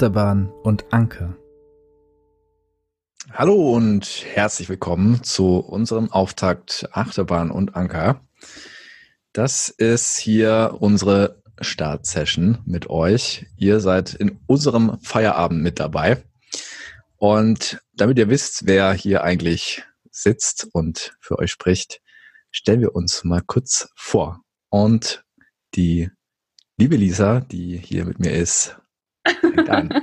Achterbahn und Anker. Hallo und herzlich willkommen zu unserem Auftakt Achterbahn und Anker. Das ist hier unsere Startsession mit euch. Ihr seid in unserem Feierabend mit dabei. Und damit ihr wisst, wer hier eigentlich sitzt und für euch spricht, stellen wir uns mal kurz vor. Und die liebe Lisa, die hier mit mir ist, an.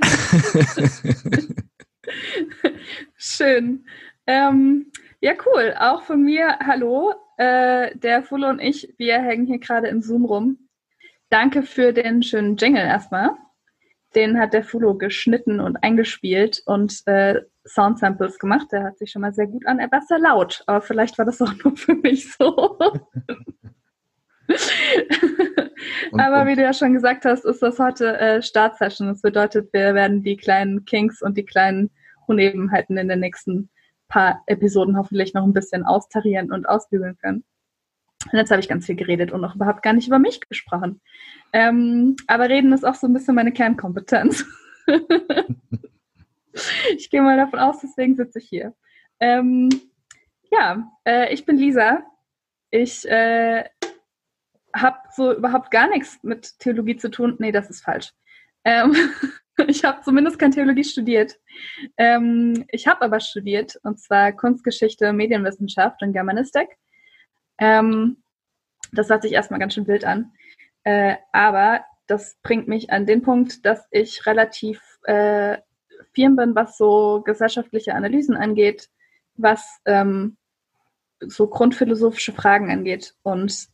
Schön. Ähm, ja, cool. Auch von mir, hallo. Äh, der Fulle und ich, wir hängen hier gerade im Zoom rum. Danke für den schönen Jingle erstmal. Den hat der Fulo geschnitten und eingespielt und äh, Sound Samples gemacht. Der hat sich schon mal sehr gut an. Er war sehr laut, aber vielleicht war das auch nur für mich so. Und, Aber wie du ja schon gesagt hast, ist das heute äh, Startsession. Das bedeutet, wir werden die kleinen Kinks und die kleinen Unebenheiten in den nächsten paar Episoden hoffentlich noch ein bisschen austarieren und ausbügeln können. Und jetzt habe ich ganz viel geredet und noch überhaupt gar nicht über mich gesprochen. Ähm, aber reden ist auch so ein bisschen meine Kernkompetenz. ich gehe mal davon aus, deswegen sitze ich hier. Ähm, ja, äh, ich bin Lisa. Ich äh, habe so überhaupt gar nichts mit Theologie zu tun. Nee, das ist falsch. Ähm, ich habe zumindest kein Theologie studiert. Ähm, ich habe aber studiert, und zwar Kunstgeschichte, Medienwissenschaft und Germanistik. Ähm, das hört sich erstmal ganz schön wild an. Äh, aber das bringt mich an den Punkt, dass ich relativ äh, firm bin, was so gesellschaftliche Analysen angeht, was ähm, so grundphilosophische Fragen angeht. Und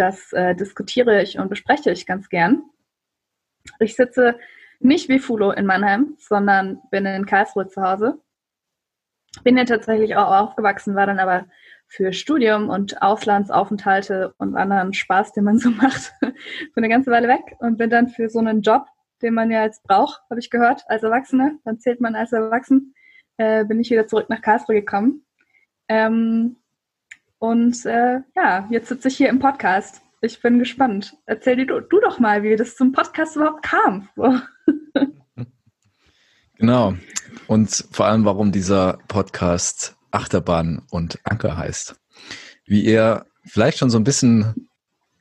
das äh, diskutiere ich und bespreche ich ganz gern. Ich sitze nicht wie Fulo in Mannheim, sondern bin in Karlsruhe zu Hause. Bin ja tatsächlich auch aufgewachsen, war dann aber für Studium und Auslandsaufenthalte und anderen Spaß, den man so macht, für eine ganze Weile weg und bin dann für so einen Job, den man ja jetzt braucht, habe ich gehört, als Erwachsene, dann zählt man als Erwachsen, äh, bin ich wieder zurück nach Karlsruhe gekommen. Ähm, und äh, ja, jetzt sitze ich hier im Podcast. Ich bin gespannt. Erzähl dir du, du doch mal, wie das zum Podcast überhaupt kam. genau. Und vor allem, warum dieser Podcast Achterbahn und Anker heißt. Wie ihr vielleicht schon so ein bisschen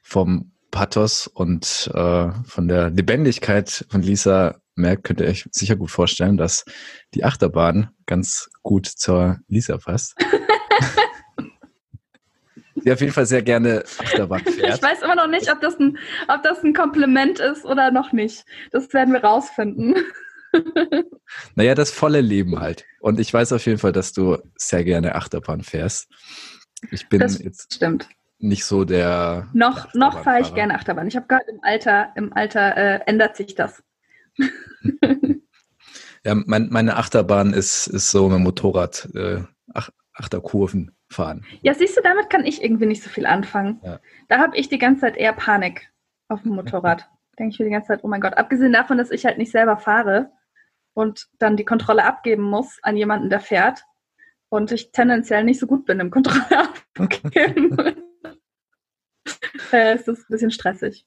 vom Pathos und äh, von der Lebendigkeit von Lisa merkt, könnt ihr euch sicher gut vorstellen, dass die Achterbahn ganz gut zur Lisa passt. die auf jeden Fall sehr gerne Achterbahn fährt. Ich weiß immer noch nicht, ob das, ein, ob das ein Kompliment ist oder noch nicht. Das werden wir rausfinden. Naja, das volle Leben halt. Und ich weiß auf jeden Fall, dass du sehr gerne Achterbahn fährst. Ich bin das jetzt stimmt. nicht so der. Noch, noch fahre ich gerne Achterbahn. Ich habe gehört, im Alter, im Alter äh, ändert sich das. ja, mein, meine Achterbahn ist, ist so mit Motorrad, äh, Achterkurven fahren. Ja, siehst du, damit kann ich irgendwie nicht so viel anfangen. Ja. Da habe ich die ganze Zeit eher Panik auf dem Motorrad. Denke ich mir die ganze Zeit, oh mein Gott. Abgesehen davon, dass ich halt nicht selber fahre und dann die Kontrolle abgeben muss an jemanden, der fährt und ich tendenziell nicht so gut bin im Kontrolle abgeben. äh, ist das ein bisschen stressig.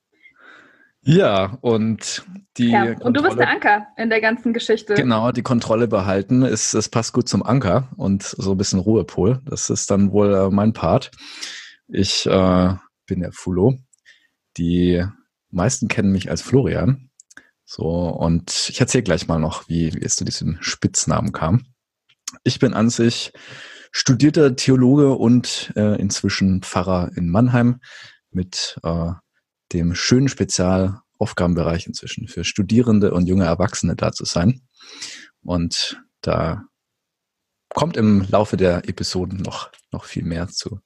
Ja, und die. Ja, und du bist der Anker in der ganzen Geschichte. Genau, die Kontrolle behalten, ist, es passt gut zum Anker und so ein bisschen Ruhepol. Das ist dann wohl äh, mein Part. Ich äh, bin der Fulo. Die meisten kennen mich als Florian. So, und ich erzähle gleich mal noch, wie, wie es zu diesem Spitznamen kam. Ich bin an sich studierter Theologe und äh, inzwischen Pfarrer in Mannheim mit äh, dem schönen Spezialaufgabenbereich inzwischen für Studierende und junge Erwachsene da zu sein. Und da kommt im Laufe der Episoden noch, noch viel mehr zu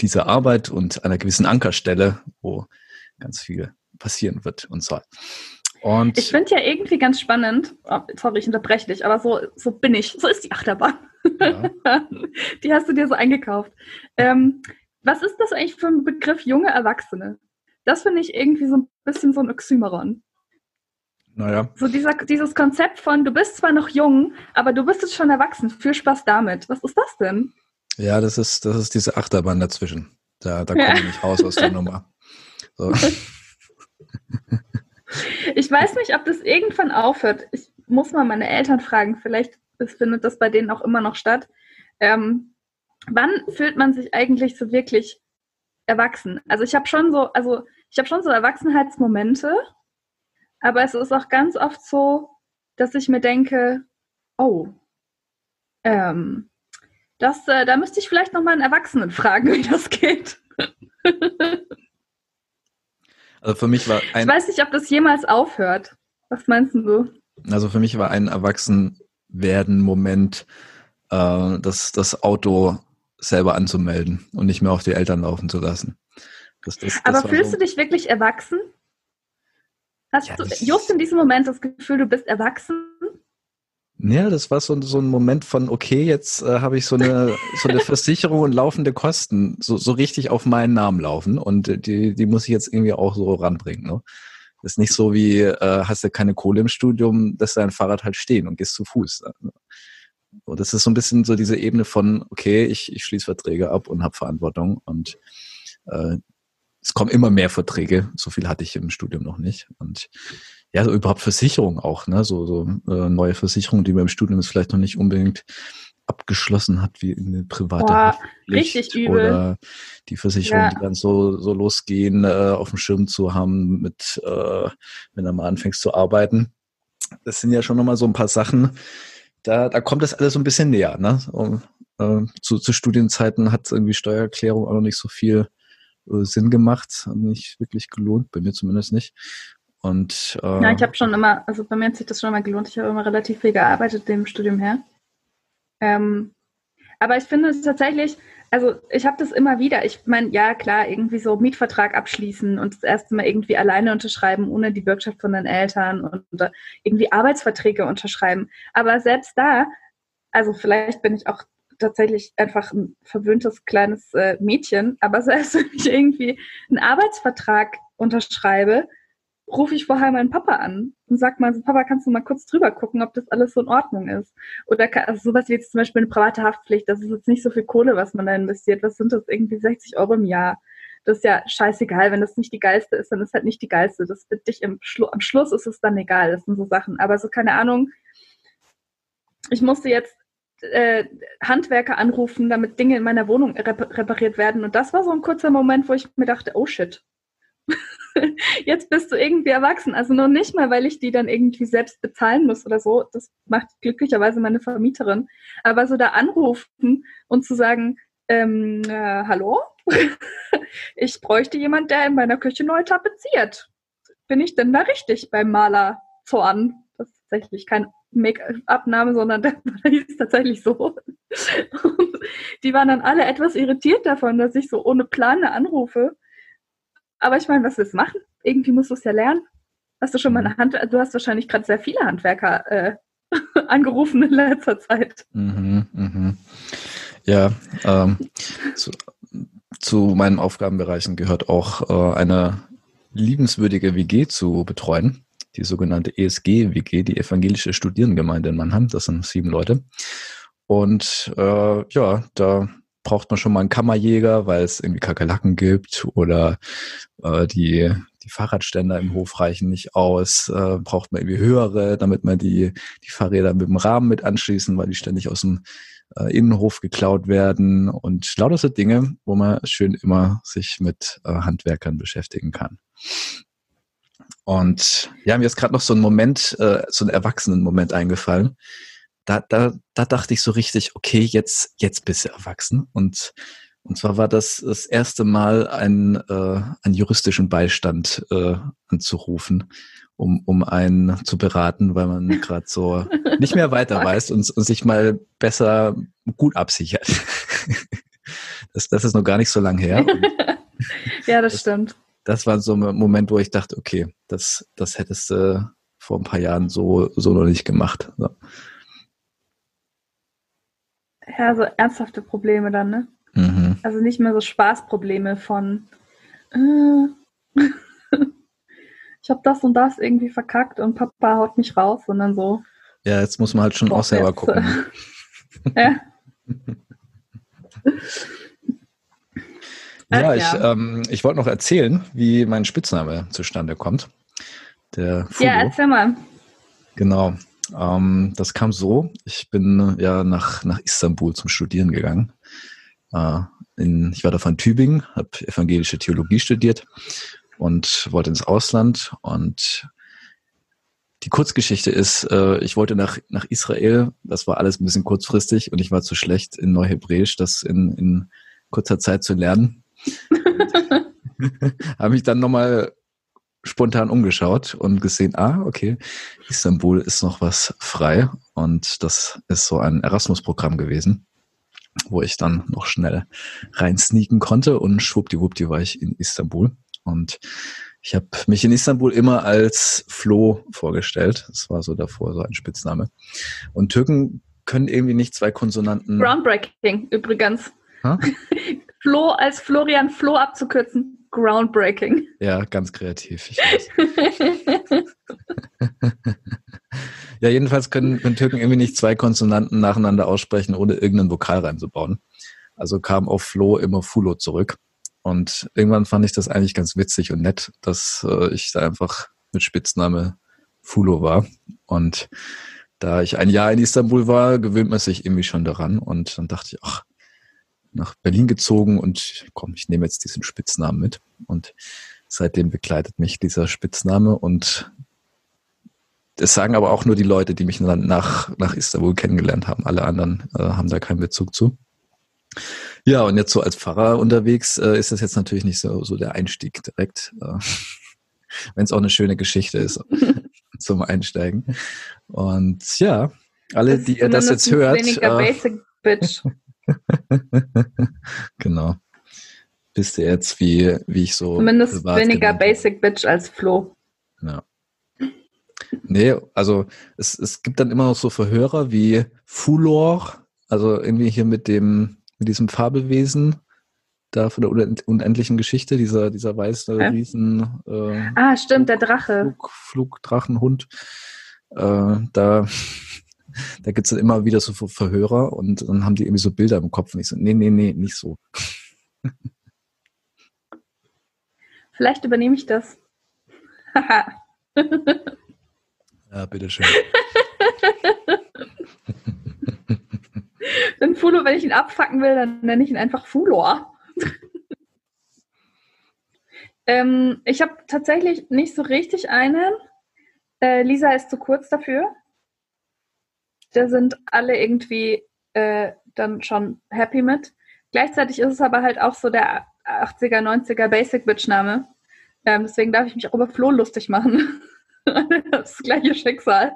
dieser Arbeit und einer gewissen Ankerstelle, wo ganz viel passieren wird und soll. Und ich finde ja irgendwie ganz spannend, oh, sorry, ich unterbreche dich, aber so, so bin ich, so ist die Achterbahn. Ja. die hast du dir so eingekauft. Ähm, was ist das eigentlich für ein Begriff junge Erwachsene? Das finde ich irgendwie so ein bisschen so ein Oxymoron. Naja. So dieser, dieses Konzept von, du bist zwar noch jung, aber du bist jetzt schon erwachsen. Viel Spaß damit. Was ist das denn? Ja, das ist, das ist diese Achterbahn dazwischen. Da, da komme ja. ich nicht raus aus der Nummer. So. ich weiß nicht, ob das irgendwann aufhört. Ich muss mal meine Eltern fragen. Vielleicht findet das bei denen auch immer noch statt. Ähm, wann fühlt man sich eigentlich so wirklich erwachsen? Also ich habe schon so, also ich habe schon so Erwachsenheitsmomente, aber es ist auch ganz oft so, dass ich mir denke, oh, ähm, das, äh, da müsste ich vielleicht noch mal einen Erwachsenen fragen, wie das geht. also für mich war ein. Ich weiß nicht, ob das jemals aufhört. Was meinst du? Also für mich war ein Erwachsenwerden-Moment, äh, das, das Auto selber anzumelden und nicht mehr auf die Eltern laufen zu lassen. Das, das, das Aber fühlst so, du dich wirklich erwachsen? Hast ja, du just in diesem Moment das Gefühl, du bist erwachsen? Ja, das war so, so ein Moment von, okay, jetzt äh, habe ich so eine, so eine Versicherung und laufende Kosten so, so richtig auf meinen Namen laufen und die, die muss ich jetzt irgendwie auch so ranbringen. Ne? Das ist nicht so wie, äh, hast du keine Kohle im Studium, lässt dein Fahrrad halt stehen und gehst zu Fuß. Ne? Und das ist so ein bisschen so diese Ebene von, okay, ich, ich schließe Verträge ab und habe Verantwortung und äh, es kommen immer mehr Verträge. So viel hatte ich im Studium noch nicht. Und ja, so überhaupt Versicherung auch, ne? So, so äh, neue Versicherungen, die man im Studium jetzt vielleicht noch nicht unbedingt abgeschlossen hat, wie eine private Boah, richtig übel. oder die Versicherungen, ja. die dann so, so losgehen, äh, auf dem Schirm zu haben, mit äh, wenn du mal anfängst zu arbeiten. Das sind ja schon nochmal so ein paar Sachen, da, da kommt das alles so ein bisschen näher. Ne? Und, äh, zu, zu Studienzeiten hat irgendwie Steuererklärung auch noch nicht so viel äh, Sinn gemacht, nicht wirklich gelohnt, bei mir zumindest nicht. Und, äh, ja, ich habe schon immer, also bei mir hat sich das schon mal gelohnt. Ich habe immer relativ viel gearbeitet dem Studium her. Ähm, aber ich finde es tatsächlich, also ich habe das immer wieder. Ich meine, ja klar, irgendwie so Mietvertrag abschließen und das erste Mal irgendwie alleine unterschreiben, ohne die Bürgschaft von den Eltern und, und irgendwie Arbeitsverträge unterschreiben. Aber selbst da, also vielleicht bin ich auch tatsächlich einfach ein verwöhntes kleines äh, Mädchen, aber selbst wenn ich irgendwie einen Arbeitsvertrag unterschreibe, rufe ich vorher meinen Papa an und sag mal, so, Papa, kannst du mal kurz drüber gucken, ob das alles so in Ordnung ist? Oder kann, also sowas wie jetzt zum Beispiel eine private Haftpflicht, das ist jetzt nicht so viel Kohle, was man da investiert. Was sind das? Irgendwie 60 Euro im Jahr. Das ist ja scheißegal. Wenn das nicht die geilste ist, dann ist halt nicht die geilste. Das wird dich im Schlu am Schluss ist es dann egal. Das sind so Sachen. Aber so, keine Ahnung. Ich musste jetzt äh, Handwerker anrufen, damit Dinge in meiner Wohnung repariert werden. Und das war so ein kurzer Moment, wo ich mir dachte, oh shit. jetzt bist du irgendwie erwachsen. Also noch nicht mal, weil ich die dann irgendwie selbst bezahlen muss oder so. Das macht glücklicherweise meine Vermieterin. Aber so da anrufen und zu sagen, ähm, äh, hallo, ich bräuchte jemand, der in meiner Küche neu tapeziert. Bin ich denn da richtig beim Maler Zorn? Das ist tatsächlich kein Make-up-Name, sondern der hieß tatsächlich so. Und die waren dann alle etwas irritiert davon, dass ich so ohne Plan anrufe aber ich meine, was willst du machen? Irgendwie musst du es ja lernen. Hast du schon mal eine Hand, du hast wahrscheinlich gerade sehr viele Handwerker äh, angerufen in letzter Zeit. Mhm, mhm. Ja, ähm, zu, zu, meinen Aufgabenbereichen gehört auch äh, eine liebenswürdige WG zu betreuen, die sogenannte ESG-WG, die Evangelische Studierendengemeinde in Mannheim. Das sind sieben Leute. Und äh, ja, da braucht man schon mal einen Kammerjäger, weil es irgendwie Kakerlaken gibt oder äh, die, die Fahrradständer im Hof reichen nicht aus, äh, braucht man irgendwie höhere, damit man die, die Fahrräder mit dem Rahmen mit anschließen, weil die ständig aus dem äh, Innenhof geklaut werden und lauter so Dinge, wo man schön immer sich mit äh, Handwerkern beschäftigen kann. Und ja, mir ist gerade noch so ein Moment, äh, so ein Erwachsenen-Moment eingefallen da, da, da dachte ich so richtig, okay, jetzt, jetzt bist du erwachsen. Und, und zwar war das das erste Mal, einen, äh, einen juristischen Beistand äh, anzurufen, um, um einen zu beraten, weil man gerade so nicht mehr weiter weiß und, und sich mal besser gut absichert. das, das ist noch gar nicht so lang her. ja, das, das stimmt. Das war so ein Moment, wo ich dachte, okay, das, das hättest du vor ein paar Jahren so, so noch nicht gemacht. So. Ja, so ernsthafte Probleme dann, ne? Mhm. Also nicht mehr so Spaßprobleme von äh, ich habe das und das irgendwie verkackt und Papa haut mich raus, sondern so. Ja, jetzt muss man halt schon auch selber jetzt, gucken. ja. ja, ich, ähm, ich wollte noch erzählen, wie mein Spitzname zustande kommt. Der Fugo. Ja, erzähl mal. Genau. Ähm, das kam so. Ich bin ja nach, nach Istanbul zum Studieren gegangen. Äh, in, ich war da von Tübingen, habe evangelische Theologie studiert und wollte ins Ausland. Und die Kurzgeschichte ist, äh, ich wollte nach, nach Israel. Das war alles ein bisschen kurzfristig und ich war zu schlecht in Neuhebräisch, das in, in kurzer Zeit zu lernen. habe mich dann nochmal spontan umgeschaut und gesehen, ah, okay, Istanbul ist noch was frei und das ist so ein Erasmus-Programm gewesen, wo ich dann noch schnell rein sneaken konnte und schwuppdiwuppdi war ich in Istanbul und ich habe mich in Istanbul immer als Flo vorgestellt. Das war so davor so ein Spitzname. Und Türken können irgendwie nicht zwei Konsonanten. Groundbreaking übrigens. Flo als Florian Flo abzukürzen groundbreaking. Ja, ganz kreativ. Ich weiß. ja, jedenfalls können, können Türken irgendwie nicht zwei Konsonanten nacheinander aussprechen, ohne irgendeinen Vokal reinzubauen. Also kam auf Flo immer Fulo zurück. Und irgendwann fand ich das eigentlich ganz witzig und nett, dass äh, ich da einfach mit Spitzname Fulo war. Und da ich ein Jahr in Istanbul war, gewöhnt man sich irgendwie schon daran. Und dann dachte ich, ach, nach Berlin gezogen und komm, ich nehme jetzt diesen Spitznamen mit. Und seitdem begleitet mich dieser Spitzname und das sagen aber auch nur die Leute, die mich dann nach, nach Istanbul kennengelernt haben. Alle anderen äh, haben da keinen Bezug zu. Ja, und jetzt so als Pfarrer unterwegs äh, ist das jetzt natürlich nicht so, so der Einstieg direkt. Äh, Wenn es auch eine schöne Geschichte ist zum Einsteigen. Und ja, alle, die ihr das jetzt hört. Weniger äh, Basic Bitch. genau. Wisst ihr jetzt, wie, wie ich so. Zumindest weniger Basic Bitch als Flo. Ja. Nee, also es, es gibt dann immer noch so Verhörer wie Fulor, also irgendwie hier mit dem, mit diesem Fabelwesen da von der unendlichen Geschichte, dieser, dieser weiße ja. Riesen. Äh, ah, stimmt, der Drache. Flug, Flugdrachenhund. Äh, da da gibt es dann immer wieder so Verhörer und dann haben die irgendwie so Bilder im Kopf und ich so, nee, nee, nee, nicht so. Vielleicht übernehme ich das. ja, bitteschön. Dann Fulo, wenn ich ihn abfacken will, dann nenne ich ihn einfach Fulor. ähm, ich habe tatsächlich nicht so richtig einen. Äh, Lisa ist zu kurz dafür da sind alle irgendwie äh, dann schon happy mit. Gleichzeitig ist es aber halt auch so der 80er, 90er Basic-Bitch-Name. Ähm, deswegen darf ich mich auch über Flo lustig machen. das gleiche Schicksal.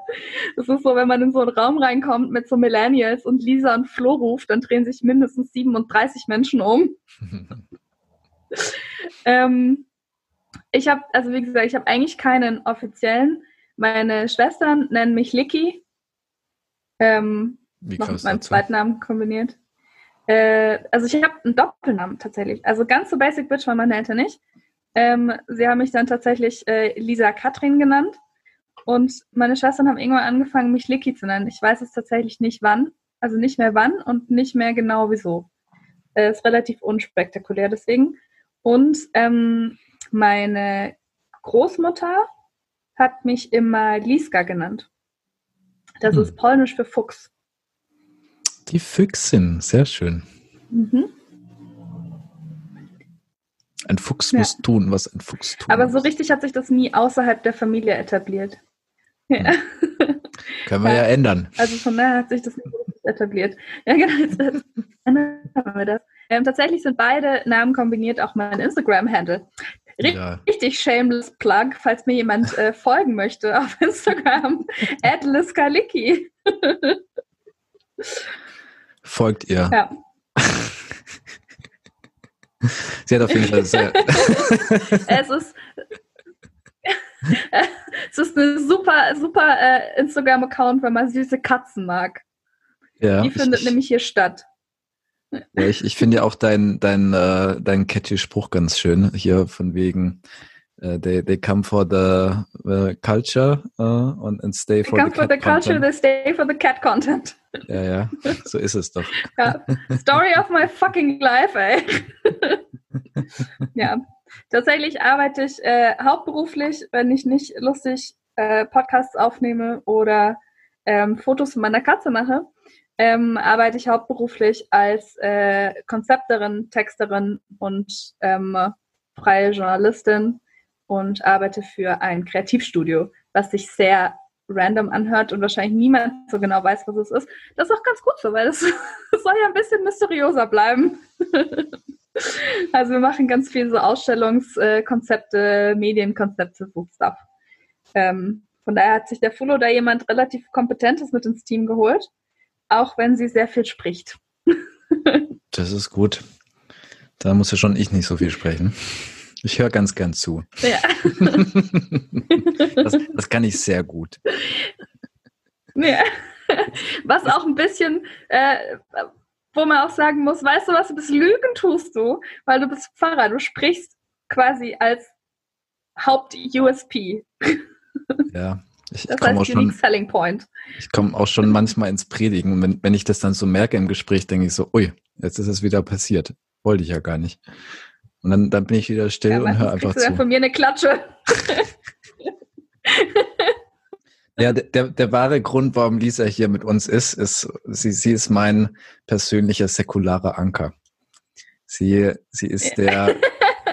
Das ist so, wenn man in so einen Raum reinkommt mit so Millennials und Lisa und Flo ruft, dann drehen sich mindestens 37 Menschen um. ähm, ich habe, also wie gesagt, ich habe eigentlich keinen offiziellen. Meine Schwestern nennen mich Licky, ähm, Wie noch mit meinem zweiten Namen kombiniert. Äh, also ich habe einen Doppelnamen tatsächlich. Also ganz so Basic Bitch war meine Eltern nicht. Ähm, sie haben mich dann tatsächlich äh, Lisa Katrin genannt. Und meine Schwestern haben irgendwann angefangen, mich Licky zu nennen. Ich weiß es tatsächlich nicht wann. Also nicht mehr wann und nicht mehr genau wieso. Äh, ist relativ unspektakulär deswegen. Und ähm, meine Großmutter hat mich immer Liska genannt. Das hm. ist polnisch für Fuchs. Die Füchsin, sehr schön. Mhm. Ein Fuchs ja. muss tun, was ein Fuchs tut. Aber so richtig hat sich das nie außerhalb der Familie etabliert. Ja. Hm. Können wir ja. ja. ändern. Also von daher hat sich das nicht etabliert. Ja, genau. Jetzt ändern wir das. Ähm, tatsächlich sind beide Namen kombiniert auch mein Instagram-Handle. Richtig ja. shameless Plug, falls mir jemand äh, folgen möchte auf Instagram. Adliskaliki. Folgt ihr. Ja. Sie hat auf jeden Fall sehr. es ist. es ist ein super, super äh, Instagram-Account, wenn man süße Katzen mag. Ja, Die findet ich, nämlich hier statt. Ja, ich, ich finde ja auch dein, dein, äh, dein catchy Spruch ganz schön. Hier von wegen, uh, they, they come for the, the culture uh, and, and stay for they the come for the culture, content. they stay for the cat content. Ja, ja, so ist es doch. Ja. Story of my fucking life, ey. ja. Tatsächlich arbeite ich äh, hauptberuflich, wenn ich nicht lustig äh, Podcasts aufnehme oder ähm, Fotos von meiner Katze mache, ähm, arbeite ich hauptberuflich als äh, Konzepterin, Texterin und ähm, freie Journalistin und arbeite für ein Kreativstudio, was sich sehr random anhört und wahrscheinlich niemand so genau weiß, was es ist. Das ist auch ganz gut so, weil es soll ja ein bisschen mysteriöser bleiben. also wir machen ganz viel so Ausstellungskonzepte, Medienkonzepte, so Stuff. Ähm, von daher hat sich der Fulo da jemand relativ Kompetentes mit ins Team geholt, auch wenn sie sehr viel spricht. das ist gut. Da muss ja schon ich nicht so viel sprechen. Ich höre ganz gern zu. Ja. das, das, kann ich sehr gut. Ja. Was auch ein bisschen, äh, wo man auch sagen muss, weißt du was, du bist Lügen tust du, weil du bist Pfarrer, du sprichst quasi als Haupt-USP. Ja, ich, das komme auch schon. Selling Point. Ich komme auch schon manchmal ins Predigen und wenn, wenn ich das dann so merke im Gespräch, denke ich so, ui, jetzt ist es wieder passiert. Wollte ich ja gar nicht. Und dann, dann bin ich wieder still ja, und höre einfach zu. Ja von mir eine Klatsche. ja, der, der wahre Grund, warum Lisa hier mit uns ist, ist, sie, sie ist mein persönlicher säkularer Anker. Sie, sie ist der,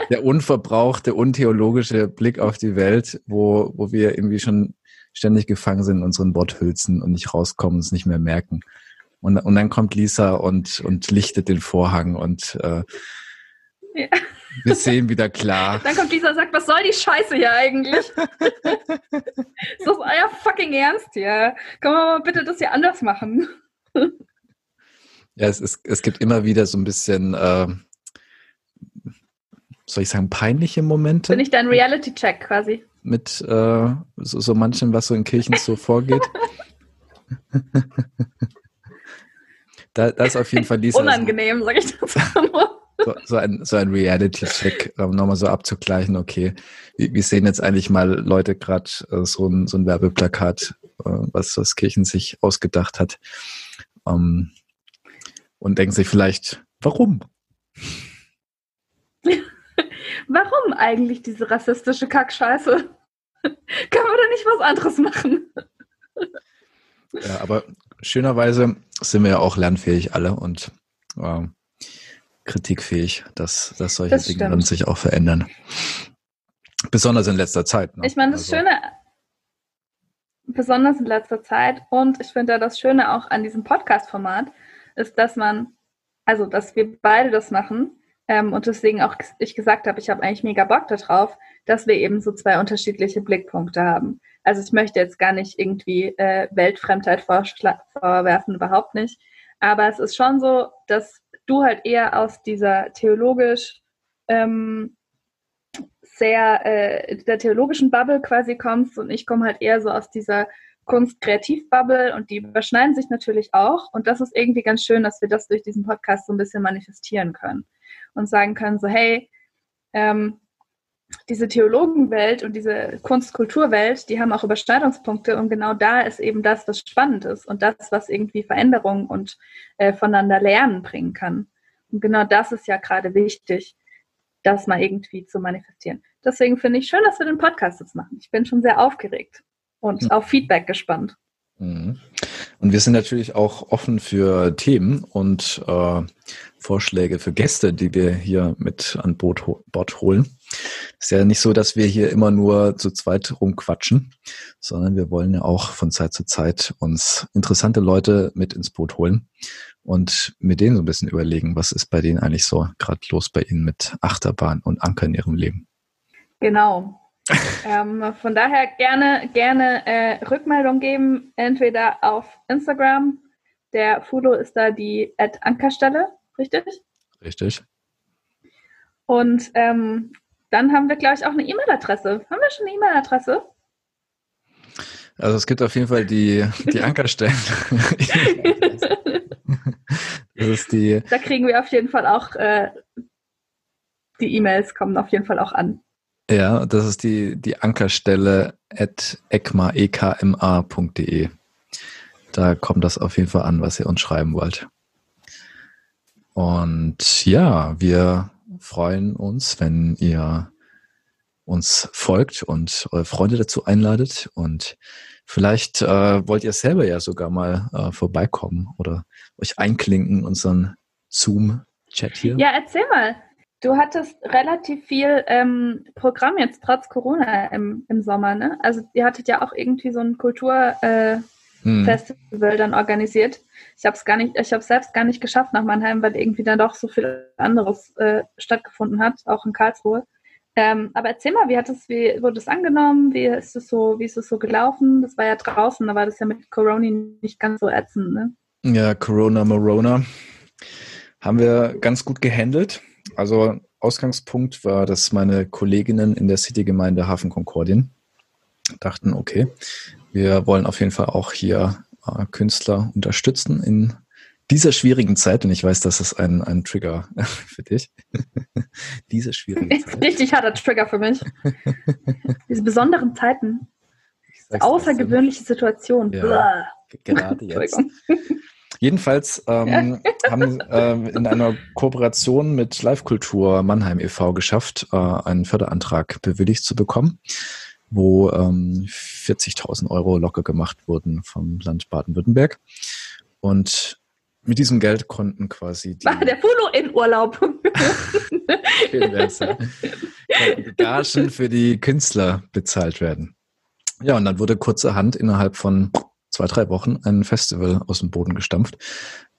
der unverbrauchte, untheologische Blick auf die Welt, wo, wo wir irgendwie schon ständig gefangen sind in unseren Worthülsen und nicht rauskommen, es nicht mehr merken. Und, und dann kommt Lisa und, und lichtet den Vorhang und äh, ja. wir sehen wieder klar. Dann kommt Lisa und sagt, was soll die Scheiße hier eigentlich? ist das euer fucking Ernst hier? Können wir mal bitte das hier anders machen? ja, es, ist, es gibt immer wieder so ein bisschen, äh, soll ich sagen, peinliche Momente. Bin ich dein Reality-Check quasi? Mit äh, so, so manchem, was so in Kirchen so vorgeht. da, das ist auf jeden Fall Lisa. Unangenehm, sag ich das so, so ein, so ein Reality-Check, um nochmal so abzugleichen, okay, wie, wie sehen jetzt eigentlich mal Leute gerade äh, so, ein, so ein Werbeplakat, äh, was das Kirchen sich ausgedacht hat, ähm, und denken sich vielleicht, warum? warum eigentlich diese rassistische Kackscheiße? Können wir da nicht was anderes machen? ja, aber schönerweise sind wir ja auch lernfähig alle und äh, kritikfähig, dass, dass solche das Dinge dann sich auch verändern. Besonders in letzter Zeit. Ne? Ich meine, das also. Schöne, besonders in letzter Zeit und ich finde ja das Schöne auch an diesem Podcast-Format ist, dass man, also dass wir beide das machen ähm, und deswegen auch ich gesagt habe, ich habe eigentlich mega Bock darauf, dass wir eben so zwei unterschiedliche Blickpunkte haben. Also ich möchte jetzt gar nicht irgendwie äh, Weltfremdheit vorwerfen, überhaupt nicht. Aber es ist schon so, dass du halt eher aus dieser theologisch ähm, sehr äh, der theologischen Bubble quasi kommst und ich komme halt eher so aus dieser Kunst-Kreativ-Bubble und die überschneiden sich natürlich auch und das ist irgendwie ganz schön, dass wir das durch diesen Podcast so ein bisschen manifestieren können und sagen können so hey ähm, diese Theologenwelt und diese Kunst-Kulturwelt, die haben auch Überschneidungspunkte und genau da ist eben das, was spannend ist und das, was irgendwie Veränderung und äh, voneinander Lernen bringen kann. Und genau das ist ja gerade wichtig, das mal irgendwie zu manifestieren. Deswegen finde ich schön, dass wir den Podcast jetzt machen. Ich bin schon sehr aufgeregt und mhm. auf Feedback gespannt. Mhm. Und wir sind natürlich auch offen für Themen und äh, Vorschläge für Gäste, die wir hier mit an Boot, Bord holen. Ist ja nicht so, dass wir hier immer nur zu zweit rumquatschen, sondern wir wollen ja auch von Zeit zu Zeit uns interessante Leute mit ins Boot holen und mit denen so ein bisschen überlegen, was ist bei denen eigentlich so gerade los bei ihnen mit Achterbahn und Anker in ihrem Leben. Genau. Ähm, von daher gerne, gerne äh, Rückmeldung geben, entweder auf Instagram, der Fulo ist da die Ankerstelle, richtig? Richtig. Und ähm, dann haben wir, glaube ich, auch eine E-Mail-Adresse. Haben wir schon eine E-Mail-Adresse? Also es gibt auf jeden Fall die, die Ankerstellen. das ist die. Da kriegen wir auf jeden Fall auch äh, die E-Mails kommen auf jeden Fall auch an. Ja, das ist die, die Ankerstelle at ekma.de. Da kommt das auf jeden Fall an, was ihr uns schreiben wollt. Und ja, wir freuen uns, wenn ihr uns folgt und eure Freunde dazu einladet. Und vielleicht äh, wollt ihr selber ja sogar mal äh, vorbeikommen oder euch einklinken, unseren Zoom-Chat hier. Ja, erzähl mal. Du hattest relativ viel ähm, Programm jetzt trotz Corona im, im Sommer, ne? Also ihr hattet ja auch irgendwie so ein Kulturfestival äh, hm. dann organisiert. Ich habe es gar nicht, ich habe selbst gar nicht geschafft nach Mannheim, weil irgendwie dann doch so viel anderes äh, stattgefunden hat, auch in Karlsruhe. Ähm, aber erzähl mal, wie hat es, wie wurde es angenommen? Wie ist es so, wie ist es so gelaufen? Das war ja draußen, da war das ja mit Corona nicht ganz so ätzend, ne? Ja, Corona Morona haben wir ganz gut gehandelt. Also Ausgangspunkt war, dass meine Kolleginnen in der City-Gemeinde Hafen Konkordien dachten, okay, wir wollen auf jeden Fall auch hier äh, Künstler unterstützen in dieser schwierigen Zeit. Und ich weiß, das ist ein, ein Trigger für dich. Diese schwierige Zeit. Richtig harter Trigger für mich. Diese besonderen Zeiten. Außergewöhnliche Situation. Ja, gerade jetzt. Jedenfalls ähm, haben äh, in einer Kooperation mit Live Kultur Mannheim e.V. geschafft, äh, einen Förderantrag bewilligt zu bekommen, wo ähm, 40.000 Euro locker gemacht wurden vom Land Baden-Württemberg. Und mit diesem Geld konnten quasi die. War der Polo in Urlaub? Gagen für die Künstler bezahlt werden. Ja, und dann wurde kurzerhand innerhalb von zwei, drei Wochen ein Festival aus dem Boden gestampft,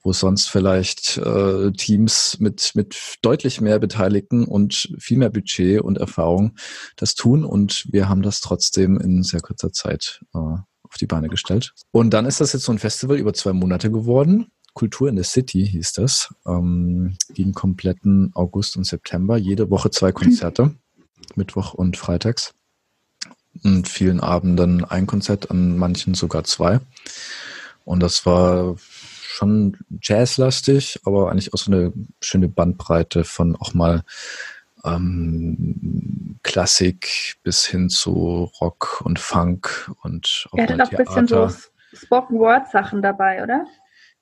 wo sonst vielleicht äh, Teams mit, mit deutlich mehr Beteiligten und viel mehr Budget und Erfahrung das tun. Und wir haben das trotzdem in sehr kurzer Zeit äh, auf die Beine gestellt. Und dann ist das jetzt so ein Festival über zwei Monate geworden. Kultur in the City hieß das. Ähm, ging kompletten August und September. Jede Woche zwei Konzerte. Mittwoch und freitags in vielen Abenden ein Konzert, an manchen sogar zwei. Und das war schon jazzlastig, aber eigentlich auch so eine schöne Bandbreite von auch mal ähm, Klassik bis hin zu Rock und Funk und auch Er hat auch ein bisschen so Spoken Word Sachen dabei, oder?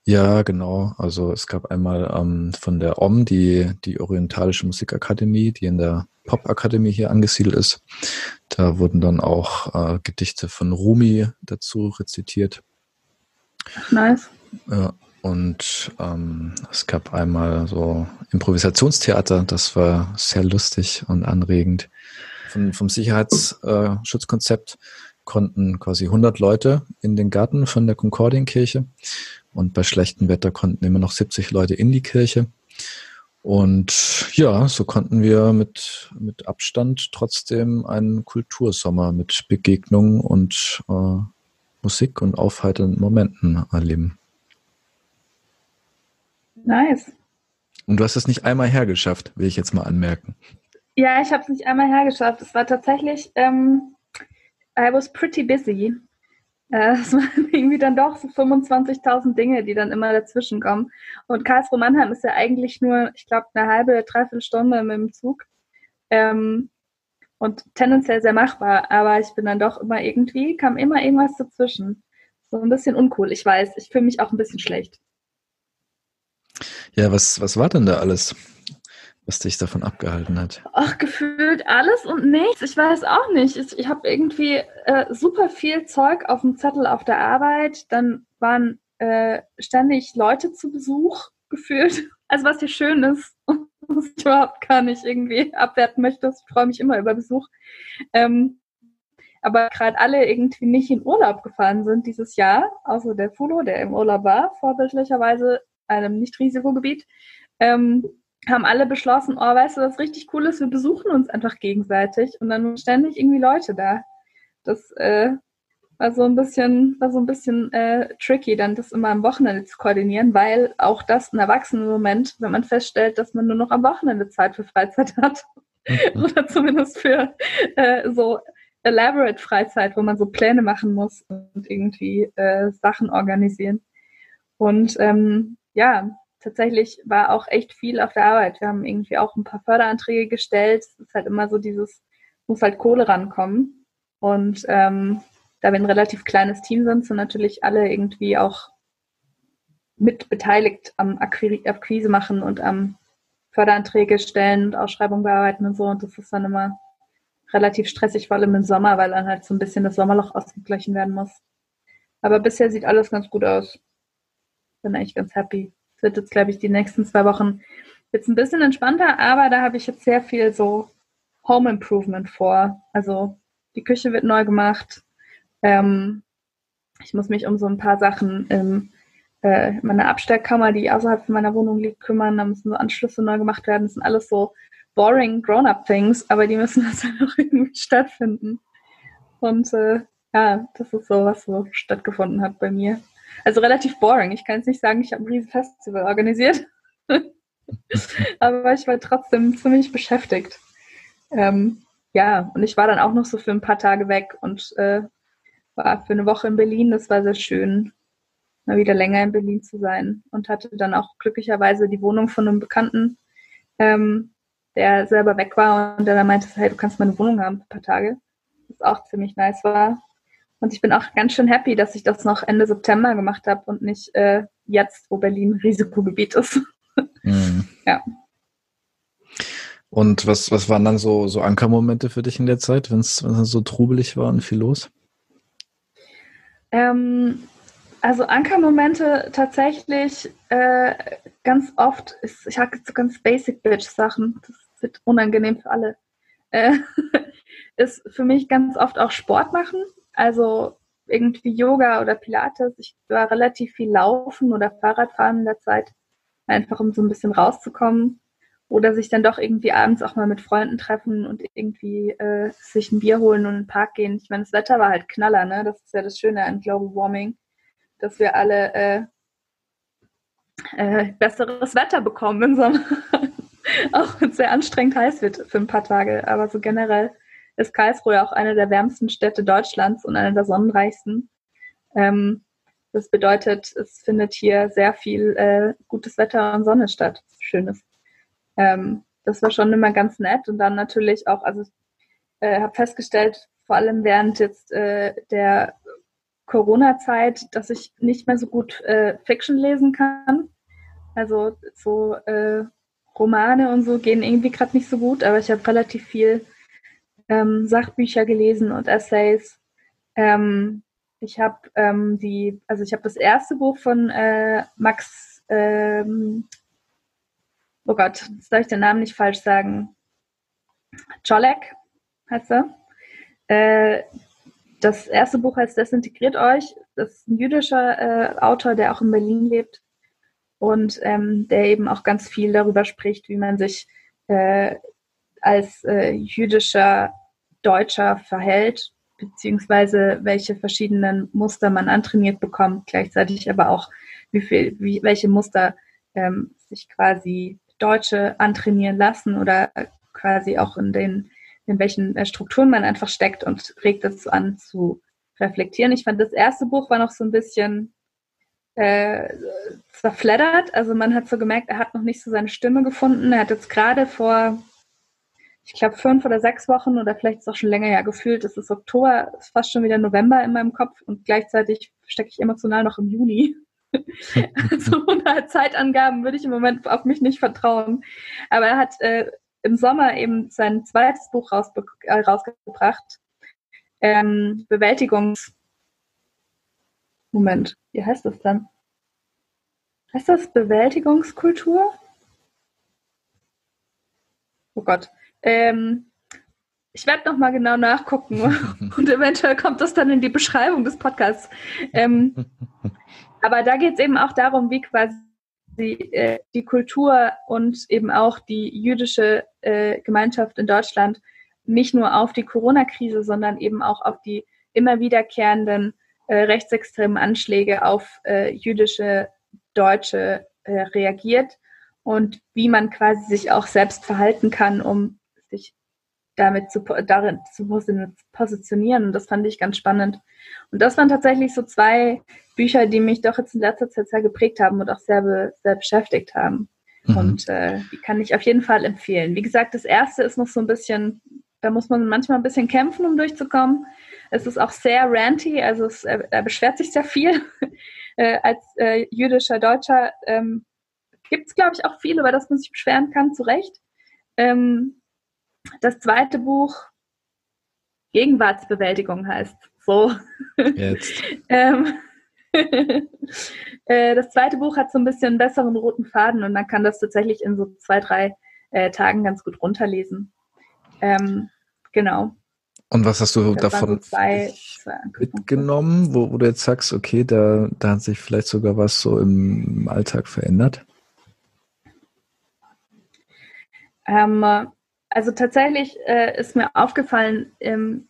Ja, genau. Also es gab einmal ähm, von der OM, die, die Orientalische Musikakademie, die in der Popakademie hier angesiedelt ist. Da wurden dann auch äh, Gedichte von Rumi dazu rezitiert. Nice. Ja, und ähm, es gab einmal so Improvisationstheater, das war sehr lustig und anregend. Von, vom Sicherheitsschutzkonzept äh, konnten quasi 100 Leute in den Garten von der Konkordienkirche und bei schlechtem Wetter konnten immer noch 70 Leute in die Kirche. Und ja, so konnten wir mit, mit Abstand trotzdem einen Kultursommer mit Begegnungen und äh, Musik und aufheiternden Momenten erleben. Nice. Und du hast es nicht einmal hergeschafft, will ich jetzt mal anmerken. Ja, ich habe es nicht einmal hergeschafft. Es war tatsächlich, ähm, I was pretty busy. Äh, es waren irgendwie dann doch so 25.000 Dinge, die dann immer dazwischen kommen. Und Karlsruhe Mannheim ist ja eigentlich nur, ich glaube, eine halbe, dreiviertel Stunde mit dem Zug. Ähm, und tendenziell sehr machbar, aber ich bin dann doch immer irgendwie, kam immer irgendwas dazwischen. So ein bisschen uncool, ich weiß. Ich fühle mich auch ein bisschen schlecht. Ja, was, was war denn da alles? Was dich davon abgehalten hat? Ach, gefühlt alles und nichts. Ich weiß auch nicht. Ich, ich habe irgendwie äh, super viel Zeug auf dem Zettel auf der Arbeit. Dann waren äh, ständig Leute zu Besuch gefühlt. Also was hier schön ist, was ich überhaupt gar nicht irgendwie abwerten möchte. Ich freue mich immer über Besuch. Ähm, aber gerade alle irgendwie nicht in Urlaub gefahren sind dieses Jahr, außer der Fulo, der im Urlaub war, vorbildlicherweise einem Nicht-Risikogebiet. Ähm, haben alle beschlossen, oh, weißt du, was richtig cool ist? Wir besuchen uns einfach gegenseitig und dann waren ständig irgendwie Leute da. Das äh, war so ein bisschen, war so ein bisschen äh, tricky, dann das immer am Wochenende zu koordinieren, weil auch das ein Erwachsenenmoment, wenn man feststellt, dass man nur noch am Wochenende Zeit für Freizeit hat. Mhm. Oder zumindest für äh, so elaborate Freizeit, wo man so Pläne machen muss und irgendwie äh, Sachen organisieren. Und ähm, ja, tatsächlich war auch echt viel auf der Arbeit. Wir haben irgendwie auch ein paar Förderanträge gestellt. Es ist halt immer so dieses, muss halt Kohle rankommen. Und ähm, da wir ein relativ kleines Team sind, sind natürlich alle irgendwie auch mit beteiligt am Akquise machen und am Förderanträge stellen und Ausschreibungen bearbeiten und so. Und das ist dann immer relativ stressig, vor allem im Sommer, weil dann halt so ein bisschen das Sommerloch ausgeglichen werden muss. Aber bisher sieht alles ganz gut aus. Bin eigentlich ganz happy. Es wird jetzt, glaube ich, die nächsten zwei Wochen jetzt ein bisschen entspannter, aber da habe ich jetzt sehr viel so Home Improvement vor. Also die Küche wird neu gemacht. Ähm, ich muss mich um so ein paar Sachen im äh, meiner Abstellkammer, die außerhalb von meiner Wohnung liegt, kümmern. Da müssen so Anschlüsse neu gemacht werden. Das sind alles so boring Grown-up-Things, aber die müssen jetzt halt auch irgendwie stattfinden. Und äh, ja, das ist so, was so stattgefunden hat bei mir. Also relativ boring. Ich kann jetzt nicht sagen, ich habe ein riesen Festival organisiert. aber ich war trotzdem ziemlich beschäftigt. Ähm, ja, und ich war dann auch noch so für ein paar Tage weg und äh, war für eine Woche in Berlin. Das war sehr schön, mal wieder länger in Berlin zu sein und hatte dann auch glücklicherweise die Wohnung von einem Bekannten, ähm, der selber weg war und der dann meinte, hey, du kannst meine Wohnung haben für ein paar Tage. Was auch ziemlich nice war. Und ich bin auch ganz schön happy, dass ich das noch Ende September gemacht habe und nicht äh, jetzt, wo Berlin Risikogebiet ist. Mhm. Ja. Und was, was waren dann so, so Ankermomente für dich in der Zeit, wenn es so trubelig war und viel los? Ähm, also Ankermomente tatsächlich äh, ganz oft, ist, ich habe so ganz basic bitch Sachen, das wird unangenehm für alle, äh, ist für mich ganz oft auch Sport machen, also irgendwie Yoga oder Pilates. Ich war relativ viel laufen oder Fahrradfahren in der Zeit, einfach um so ein bisschen rauszukommen oder sich dann doch irgendwie abends auch mal mit Freunden treffen und irgendwie äh, sich ein Bier holen und in den Park gehen. Ich meine, das Wetter war halt Knaller, ne? Das ist ja das Schöne an Global Warming, dass wir alle äh, äh, besseres Wetter bekommen im Sommer. auch wenn es sehr anstrengend heiß wird für ein paar Tage. Aber so generell ist Karlsruhe auch eine der wärmsten Städte Deutschlands und eine der sonnenreichsten. Ähm, das bedeutet, es findet hier sehr viel äh, gutes Wetter und Sonne statt. Schönes. Ähm, das war schon immer ganz nett. Und dann natürlich auch, also ich äh, habe festgestellt, vor allem während jetzt äh, der Corona-Zeit, dass ich nicht mehr so gut äh, Fiction lesen kann. Also so äh, Romane und so gehen irgendwie gerade nicht so gut, aber ich habe relativ viel ähm, Sachbücher gelesen und Essays. Ähm, ich habe ähm, die, also ich habe das erste Buch von äh, Max ähm, oh Gott, jetzt darf ich den Namen nicht falsch sagen. Czolek heißt er. Äh, das erste Buch heißt Desintegriert euch. Das ist ein jüdischer äh, Autor, der auch in Berlin lebt und ähm, der eben auch ganz viel darüber spricht, wie man sich äh, als äh, jüdischer Deutscher verhält, beziehungsweise welche verschiedenen Muster man antrainiert bekommt, gleichzeitig aber auch, wie viel, wie, welche Muster ähm, sich quasi Deutsche antrainieren lassen oder quasi auch in den, in welchen äh, Strukturen man einfach steckt und regt dazu an zu reflektieren. Ich fand das erste Buch war noch so ein bisschen äh, zerfleddert. Also man hat so gemerkt, er hat noch nicht so seine Stimme gefunden. Er hat jetzt gerade vor, ich glaube, fünf oder sechs Wochen oder vielleicht ist es auch schon länger ja gefühlt, es ist Oktober, ist fast schon wieder November in meinem Kopf und gleichzeitig stecke ich emotional noch im Juni. so 100 Zeitangaben würde ich im Moment auf mich nicht vertrauen. Aber er hat äh, im Sommer eben sein zweites Buch äh, rausgebracht. Ähm, Bewältigungs... Moment, wie heißt das dann? Heißt das Bewältigungskultur? Oh Gott. Ähm, ich werde nochmal genau nachgucken und eventuell kommt das dann in die Beschreibung des Podcasts. Ähm, aber da geht es eben auch darum, wie quasi äh, die Kultur und eben auch die jüdische äh, Gemeinschaft in Deutschland nicht nur auf die Corona-Krise, sondern eben auch auf die immer wiederkehrenden äh, rechtsextremen Anschläge auf äh, jüdische Deutsche äh, reagiert und wie man quasi sich auch selbst verhalten kann, um sich damit zu, darin zu positionieren. Und das fand ich ganz spannend. Und das waren tatsächlich so zwei Bücher, die mich doch jetzt in letzter Zeit sehr geprägt haben und auch sehr, sehr beschäftigt haben. Mhm. Und äh, die kann ich auf jeden Fall empfehlen. Wie gesagt, das erste ist noch so ein bisschen, da muss man manchmal ein bisschen kämpfen, um durchzukommen. Es ist auch sehr ranty, also es, er, er beschwert sich sehr viel. äh, als äh, jüdischer Deutscher ähm, gibt es, glaube ich, auch viel, über das man sich beschweren kann, zu Recht. Ähm, das zweite Buch Gegenwartsbewältigung heißt so. Jetzt. ähm, äh, das zweite Buch hat so ein bisschen einen besseren roten Faden und man kann das tatsächlich in so zwei, drei äh, Tagen ganz gut runterlesen. Ähm, genau. Und was hast du das davon so zwei, zwei mitgenommen, wo, wo, du jetzt sagst, okay, da, da hat sich vielleicht sogar was so im Alltag verändert? Ähm, also tatsächlich äh, ist mir aufgefallen, ähm,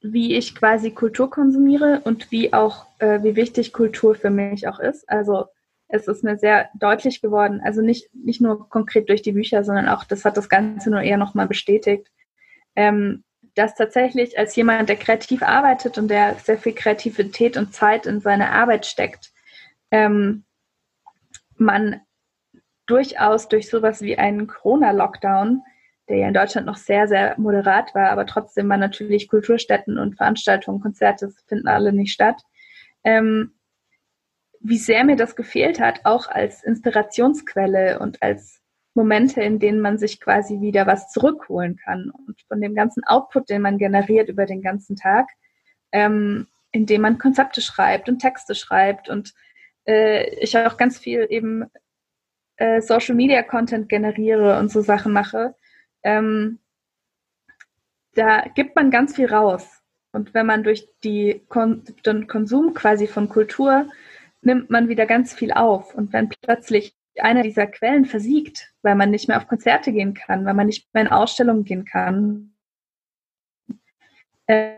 wie ich quasi Kultur konsumiere und wie auch, äh, wie wichtig Kultur für mich auch ist. Also es ist mir sehr deutlich geworden, also nicht, nicht nur konkret durch die Bücher, sondern auch, das hat das Ganze nur eher nochmal bestätigt, ähm, dass tatsächlich als jemand, der kreativ arbeitet und der sehr viel Kreativität und Zeit in seine Arbeit steckt, ähm, man durchaus durch sowas wie einen Corona-Lockdown der ja in Deutschland noch sehr, sehr moderat war, aber trotzdem waren natürlich Kulturstätten und Veranstaltungen, Konzerte finden alle nicht statt. Ähm, wie sehr mir das gefehlt hat, auch als Inspirationsquelle und als Momente, in denen man sich quasi wieder was zurückholen kann und von dem ganzen Output, den man generiert über den ganzen Tag, ähm, indem man Konzepte schreibt und Texte schreibt und äh, ich auch ganz viel eben äh, Social Media Content generiere und so Sachen mache, ähm, da gibt man ganz viel raus. Und wenn man durch die Kon den Konsum quasi von Kultur nimmt man wieder ganz viel auf. Und wenn plötzlich eine dieser Quellen versiegt, weil man nicht mehr auf Konzerte gehen kann, weil man nicht mehr in Ausstellungen gehen kann, äh,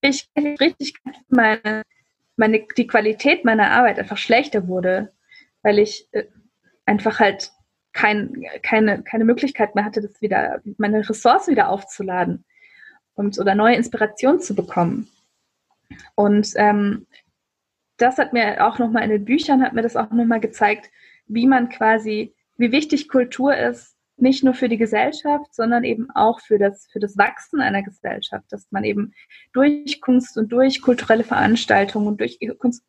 ich richtig meine, meine, die Qualität meiner Arbeit einfach schlechter wurde, weil ich äh, einfach halt kein, keine, keine Möglichkeit mehr hatte, das wieder, meine Ressourcen wieder aufzuladen und oder neue Inspirationen zu bekommen. Und ähm, das hat mir auch nochmal in den Büchern, hat mir das auch nochmal gezeigt, wie man quasi, wie wichtig Kultur ist, nicht nur für die Gesellschaft, sondern eben auch für das, für das Wachsen einer Gesellschaft, dass man eben durch Kunst und durch kulturelle Veranstaltungen und durch Kunst,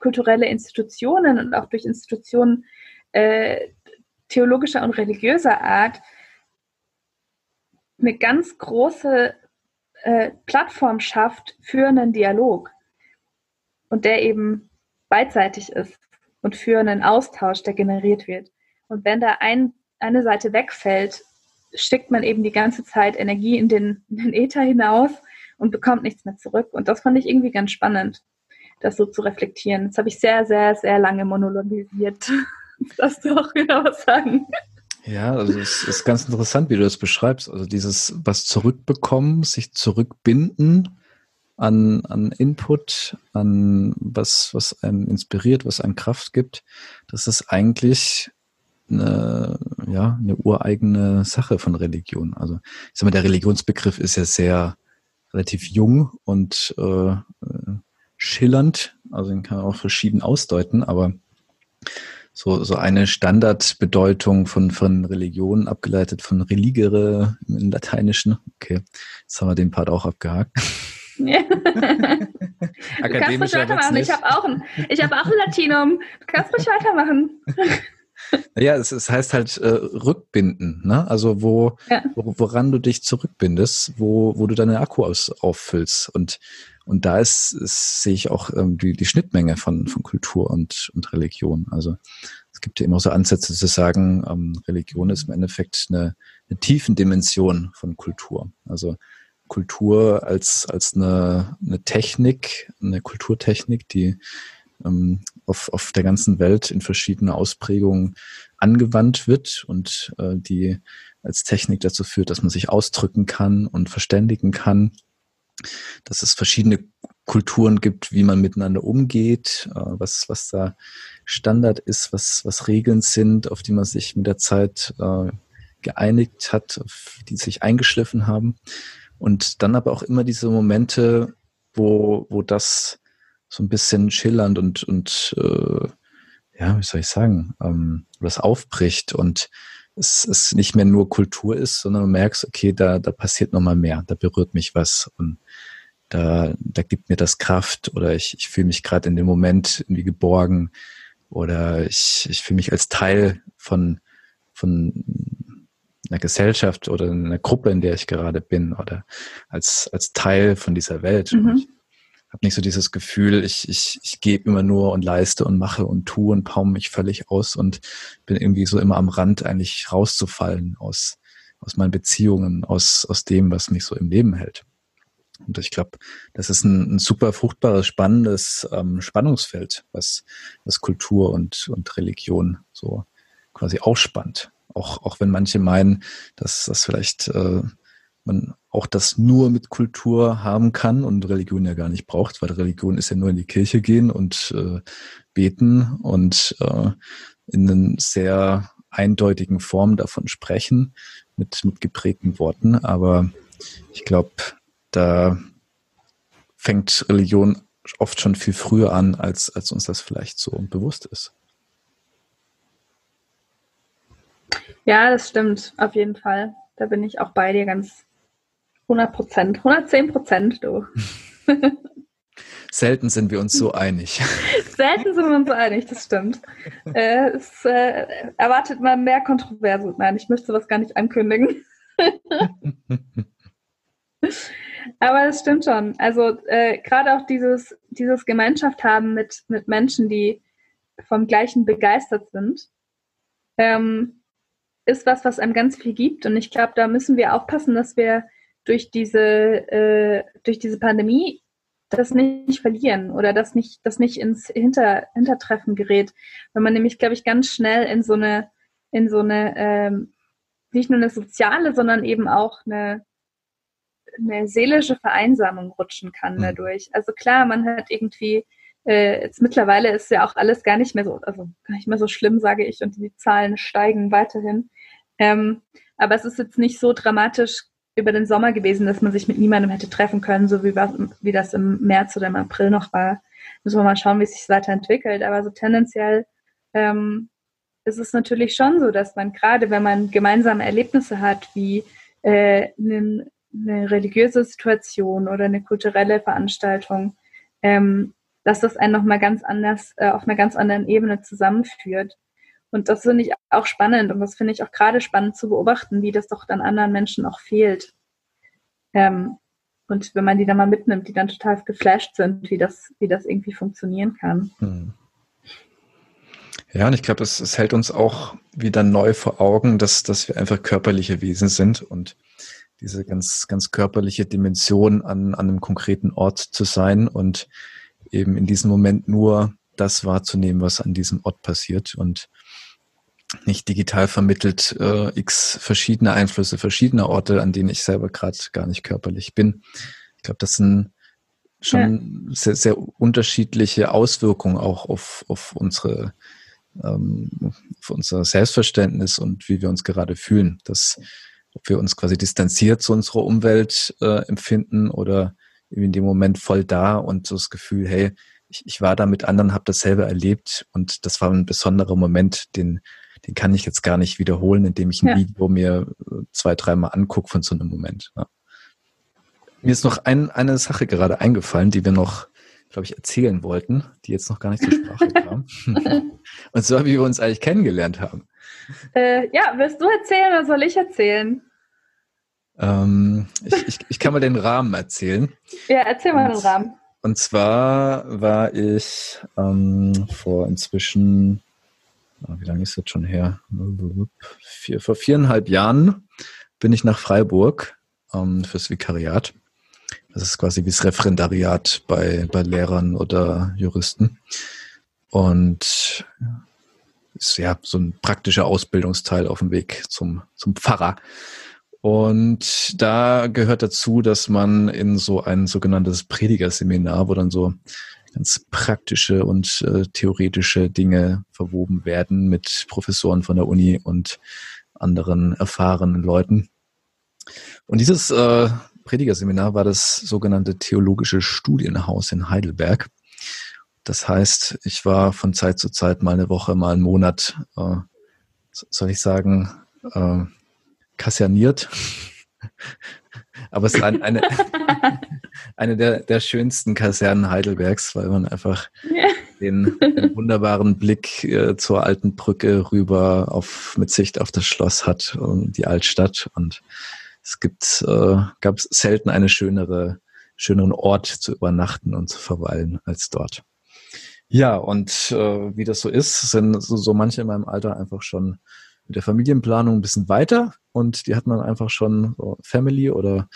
kulturelle Institutionen und auch durch Institutionen äh, theologischer und religiöser Art eine ganz große äh, Plattform schafft für einen Dialog und der eben beidseitig ist und für einen Austausch, der generiert wird. Und wenn da ein, eine Seite wegfällt, schickt man eben die ganze Zeit Energie in den, in den Äther hinaus und bekommt nichts mehr zurück. Und das fand ich irgendwie ganz spannend, das so zu reflektieren. Das habe ich sehr, sehr, sehr lange monologisiert. Darfst du auch wieder was sagen? Ja, also es ist ganz interessant, wie du das beschreibst. Also dieses was zurückbekommen, sich zurückbinden an, an Input, an was, was einen inspiriert, was einen Kraft gibt, das ist eigentlich eine, ja, eine ureigene Sache von Religion. Also ich sag mal, der Religionsbegriff ist ja sehr relativ jung und äh, schillernd, also den kann man auch verschieden ausdeuten, aber so, so eine Standardbedeutung von, von Religion, abgeleitet von religere im Lateinischen. Okay, jetzt haben wir den Part auch abgehakt. Du kannst ruhig weitermachen. Ich habe auch, ein, ich hab auch ein Latinum. Du kannst ruhig weitermachen. Ja, es, es heißt halt äh, rückbinden, ne? Also wo, ja. wo, woran du dich zurückbindest, wo, wo du deine Akku aus, auffüllst. Und, und da ist, ist sehe ich auch ähm, die, die Schnittmenge von, von Kultur und, und Religion. Also es gibt ja immer so Ansätze zu sagen, ähm, Religion ist im Endeffekt eine, eine Tiefendimension von Kultur. Also Kultur als, als eine, eine Technik, eine Kulturtechnik, die ähm, auf, auf der ganzen Welt in verschiedene Ausprägungen angewandt wird und äh, die als Technik dazu führt, dass man sich ausdrücken kann und verständigen kann, dass es verschiedene Kulturen gibt, wie man miteinander umgeht, äh, was, was da Standard ist, was, was Regeln sind, auf die man sich mit der Zeit äh, geeinigt hat, die sich eingeschliffen haben. Und dann aber auch immer diese Momente, wo, wo das so ein bisschen schillernd und, und äh, ja, wie soll ich sagen, ähm, das aufbricht und es, es nicht mehr nur Kultur ist, sondern du merkst, okay, da, da passiert nochmal mehr, da berührt mich was und da, da gibt mir das Kraft oder ich, ich fühle mich gerade in dem Moment irgendwie geborgen. oder ich, ich fühle mich als Teil von, von einer Gesellschaft oder einer Gruppe, in der ich gerade bin oder als, als Teil von dieser Welt. Mhm. Ich habe nicht so dieses Gefühl, ich, ich, ich gebe immer nur und leiste und mache und tue und paume mich völlig aus und bin irgendwie so immer am Rand eigentlich rauszufallen aus, aus meinen Beziehungen, aus, aus dem, was mich so im Leben hält. Und ich glaube, das ist ein, ein, super fruchtbares, spannendes ähm, Spannungsfeld, was, was Kultur und, und Religion so quasi ausspannt. Auch, auch wenn manche meinen, dass das vielleicht äh, man auch das nur mit Kultur haben kann und Religion ja gar nicht braucht, weil Religion ist ja nur in die Kirche gehen und äh, beten und äh, in einer sehr eindeutigen Form davon sprechen, mit, mit geprägten Worten. Aber ich glaube, da fängt Religion oft schon viel früher an, als, als uns das vielleicht so bewusst ist. Ja, das stimmt, auf jeden Fall. Da bin ich auch bei dir ganz 100 Prozent, 110 Prozent, du. Selten sind wir uns so einig. Selten sind wir uns so einig, das stimmt. Äh, es äh, erwartet man mehr Kontroverse. Nein, ich möchte sowas gar nicht ankündigen. Aber es stimmt schon. Also äh, gerade auch dieses, dieses Gemeinschaft haben mit, mit Menschen, die vom Gleichen begeistert sind, ähm, ist was, was einem ganz viel gibt. Und ich glaube, da müssen wir aufpassen, dass wir durch diese, äh, durch diese Pandemie das nicht verlieren oder das nicht, das nicht ins Hinter, Hintertreffen gerät. Wenn man nämlich, glaube ich, ganz schnell in so eine, in so eine, ähm, nicht nur eine soziale, sondern eben auch eine, eine seelische Vereinsamung rutschen kann mhm. dadurch. Also klar, man hat irgendwie äh, jetzt mittlerweile ist ja auch alles gar nicht mehr so, also gar nicht mehr so schlimm, sage ich, und die Zahlen steigen weiterhin. Ähm, aber es ist jetzt nicht so dramatisch über den Sommer gewesen, dass man sich mit niemandem hätte treffen können, so wie, wie das im März oder im April noch war. Müssen wir mal schauen, wie es sich weiterentwickelt. Aber so tendenziell ähm, ist es natürlich schon so, dass man gerade, wenn man gemeinsame Erlebnisse hat, wie äh, eine, eine religiöse Situation oder eine kulturelle Veranstaltung, ähm, dass das einen nochmal ganz anders, äh, auf einer ganz anderen Ebene zusammenführt. Und das finde ich auch spannend und das finde ich auch gerade spannend zu beobachten, wie das doch dann anderen Menschen auch fehlt. Ähm, und wenn man die dann mal mitnimmt, die dann total geflasht sind, wie das, wie das irgendwie funktionieren kann. Hm. Ja, und ich glaube, es, es hält uns auch wieder neu vor Augen, dass, dass wir einfach körperliche Wesen sind und diese ganz, ganz körperliche Dimension an, an einem konkreten Ort zu sein und eben in diesem Moment nur das wahrzunehmen, was an diesem Ort passiert und nicht digital vermittelt äh, x verschiedene Einflüsse, verschiedene Orte, an denen ich selber gerade gar nicht körperlich bin. Ich glaube, das sind schon ja. sehr, sehr unterschiedliche Auswirkungen auch auf, auf unsere ähm, auf unser Selbstverständnis und wie wir uns gerade fühlen. Dass, ob wir uns quasi distanziert zu unserer Umwelt äh, empfinden oder in dem Moment voll da und so das Gefühl, hey, ich, ich war da mit anderen, habe das selber erlebt und das war ein besonderer Moment, den den kann ich jetzt gar nicht wiederholen, indem ich ein ja. Video mir äh, zwei, dreimal angucke von so einem Moment. Ja. Mir ist noch ein, eine Sache gerade eingefallen, die wir noch, glaube ich, erzählen wollten, die jetzt noch gar nicht zur Sprache kam. Und zwar, wie wir uns eigentlich kennengelernt haben. Äh, ja, willst du erzählen oder soll ich erzählen? Ähm, ich, ich, ich, kann mal den Rahmen erzählen. Ja, erzähl mal und, den Rahmen. Und zwar war ich ähm, vor inzwischen Ah, wie lange ist das schon her? Vier, vor viereinhalb Jahren bin ich nach Freiburg ähm, fürs Vikariat. Das ist quasi wie das Referendariat bei, bei Lehrern oder Juristen. Und ist ja so ein praktischer Ausbildungsteil auf dem Weg zum, zum Pfarrer. Und da gehört dazu, dass man in so ein sogenanntes Predigerseminar, wo dann so ganz praktische und äh, theoretische Dinge verwoben werden mit Professoren von der Uni und anderen erfahrenen Leuten. Und dieses äh, Predigerseminar war das sogenannte Theologische Studienhaus in Heidelberg. Das heißt, ich war von Zeit zu Zeit mal eine Woche, mal einen Monat, äh, soll ich sagen, äh, kaserniert. Aber es ist ein, eine, eine der, der schönsten Kasernen Heidelbergs, weil man einfach den, den wunderbaren Blick äh, zur alten Brücke rüber auf mit Sicht auf das Schloss hat und die Altstadt. Und es gibt äh, gab selten eine schönere schöneren Ort zu übernachten und zu verweilen als dort. Ja, und äh, wie das so ist, sind so, so manche in meinem Alter einfach schon mit der Familienplanung ein bisschen weiter und die hat man einfach schon so Family oder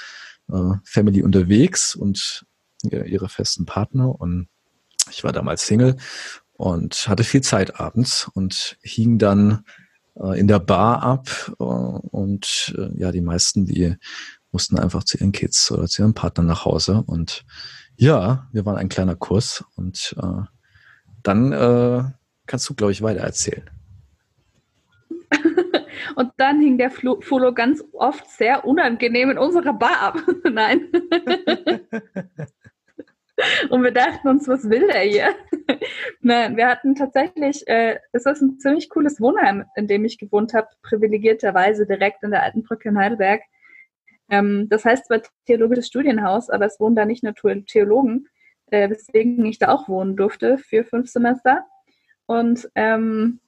äh, Family unterwegs und ihre festen Partner und ich war damals Single und hatte viel Zeit abends und hing dann äh, in der Bar ab äh, und äh, ja, die meisten, die mussten einfach zu ihren Kids oder zu ihrem Partner nach Hause und ja, wir waren ein kleiner Kurs und äh, dann äh, kannst du, glaube ich, weiter erzählen. Und dann hing der Folo ganz oft sehr unangenehm in unserer Bar ab. Nein. Und wir dachten uns, was will der hier? Nein, wir hatten tatsächlich, äh, es ist ein ziemlich cooles Wohnheim, in dem ich gewohnt habe, privilegierterweise direkt in der Alten Brücke in Heidelberg. Ähm, das heißt zwar Theologisches Studienhaus, aber es wohnen da nicht nur Theologen, äh, weswegen ich da auch wohnen durfte für fünf Semester. Und ähm,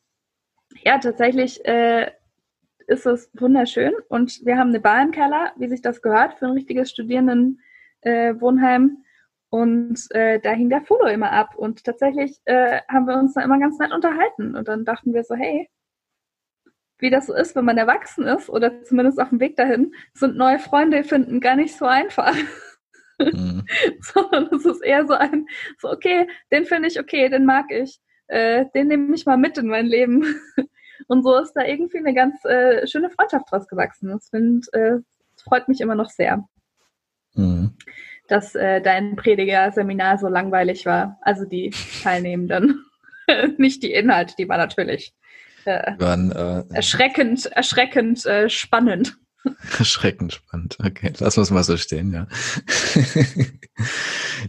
ja, tatsächlich äh, ist es wunderschön und wir haben eine Bar im Keller, wie sich das gehört für ein richtiges Studierendenwohnheim. Und äh, da hing der Foto immer ab. Und tatsächlich äh, haben wir uns da immer ganz nett unterhalten. Und dann dachten wir so, hey, wie das so ist, wenn man erwachsen ist oder zumindest auf dem Weg dahin, sind neue Freunde finden gar nicht so einfach. Mhm. Sondern es ist eher so ein, so okay, den finde ich okay, den mag ich, äh, den nehme ich mal mit in mein Leben. Und so ist da irgendwie eine ganz äh, schöne Freundschaft draus gewachsen. Das find, äh, freut mich immer noch sehr. Mhm. Dass äh, dein Prediger-Seminar so langweilig war. Also die Teilnehmenden. Nicht die Inhalte, die war natürlich äh, waren, äh, erschreckend, erschreckend äh, spannend. Erschreckend spannend. Okay, lassen wir es mal so stehen, ja.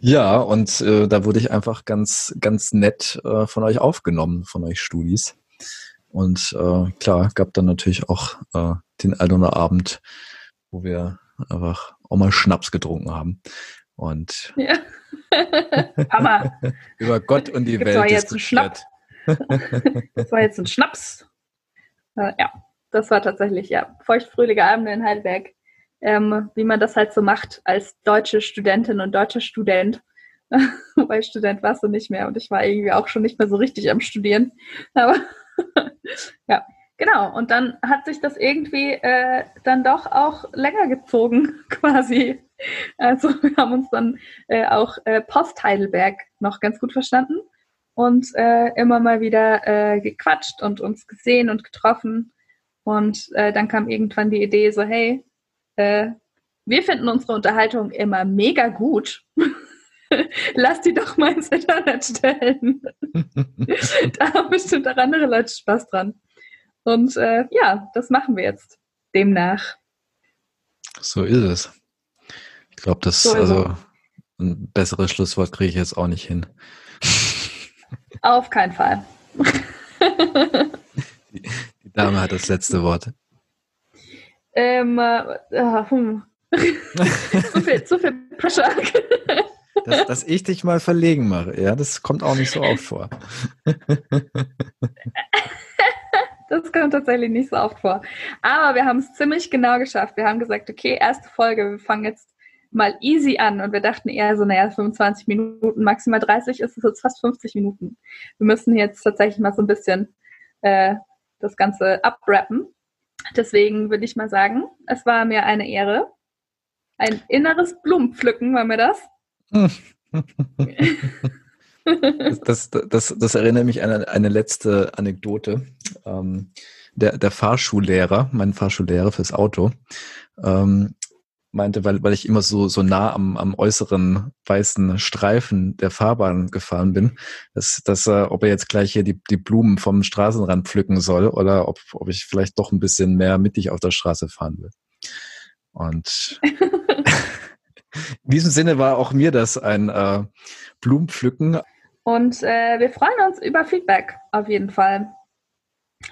ja, und äh, da wurde ich einfach ganz, ganz nett äh, von euch aufgenommen, von euch Studis. Und äh, klar, gab dann natürlich auch äh, den Aldoner Abend, wo wir einfach auch mal Schnaps getrunken haben. Und ja. Hammer. über Gott und die Gibt's Welt jetzt diskutiert. das war jetzt ein Schnaps. Äh, ja, das war tatsächlich, ja, feuchtfröhliche Abende in Heidelberg. Ähm, wie man das halt so macht als deutsche Studentin und deutscher Student. Wobei Student warst du nicht mehr und ich war irgendwie auch schon nicht mehr so richtig am Studieren. Aber ja, genau. Und dann hat sich das irgendwie äh, dann doch auch länger gezogen, quasi. Also wir haben uns dann äh, auch äh, Post Heidelberg noch ganz gut verstanden und äh, immer mal wieder äh, gequatscht und uns gesehen und getroffen. Und äh, dann kam irgendwann die Idee so, hey, äh, wir finden unsere Unterhaltung immer mega gut. Lass die doch mal ins Internet stellen. da haben bestimmt auch andere Leute Spaß dran. Und äh, ja, das machen wir jetzt demnach. So ist es. Ich glaube, das, so also ein besseres Schlusswort kriege ich jetzt auch nicht hin. Auf keinen Fall. die, die, Dame hat das letzte Wort. Ähm, äh, hm. zu, viel, zu viel Pressure dass, dass ich dich mal verlegen mache. Ja, das kommt auch nicht so oft vor. Das kommt tatsächlich nicht so oft vor. Aber wir haben es ziemlich genau geschafft. Wir haben gesagt, okay, erste Folge, wir fangen jetzt mal easy an. Und wir dachten eher so, naja, 25 Minuten, maximal 30 ist es jetzt fast 50 Minuten. Wir müssen jetzt tatsächlich mal so ein bisschen äh, das Ganze abrappen. Deswegen würde ich mal sagen, es war mir eine Ehre. Ein inneres Blumenpflücken war mir das. das, das, das, erinnert mich an eine, eine letzte Anekdote. Ähm, der, der Fahrschullehrer, mein Fahrschullehrer fürs Auto, ähm, meinte, weil, weil ich immer so, so nah am, am äußeren weißen Streifen der Fahrbahn gefahren bin, dass, dass er, ob er jetzt gleich hier die, die Blumen vom Straßenrand pflücken soll oder ob, ob ich vielleicht doch ein bisschen mehr mittig auf der Straße fahren will. Und In diesem Sinne war auch mir das ein äh, Blumenpflücken. Und äh, wir freuen uns über Feedback auf jeden Fall.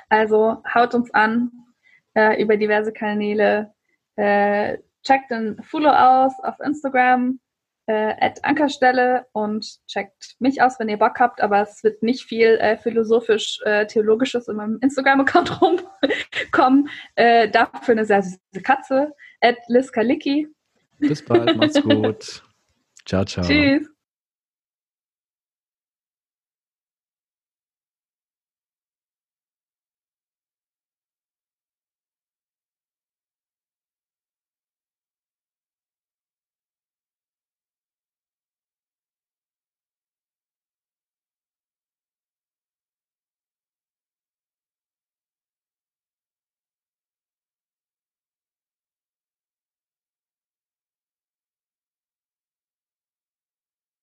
Also haut uns an äh, über diverse Kanäle. Äh, checkt den Fulo aus auf Instagram. äh, Ankerstelle und checkt mich aus, wenn ihr Bock habt, aber es wird nicht viel äh, philosophisch-theologisches äh, in meinem Instagram-Account rumkommen. Äh, dafür eine sehr süße Katze, at Liz Kalicki. Bis bald, macht's gut. Ciao, ciao. Tschüss.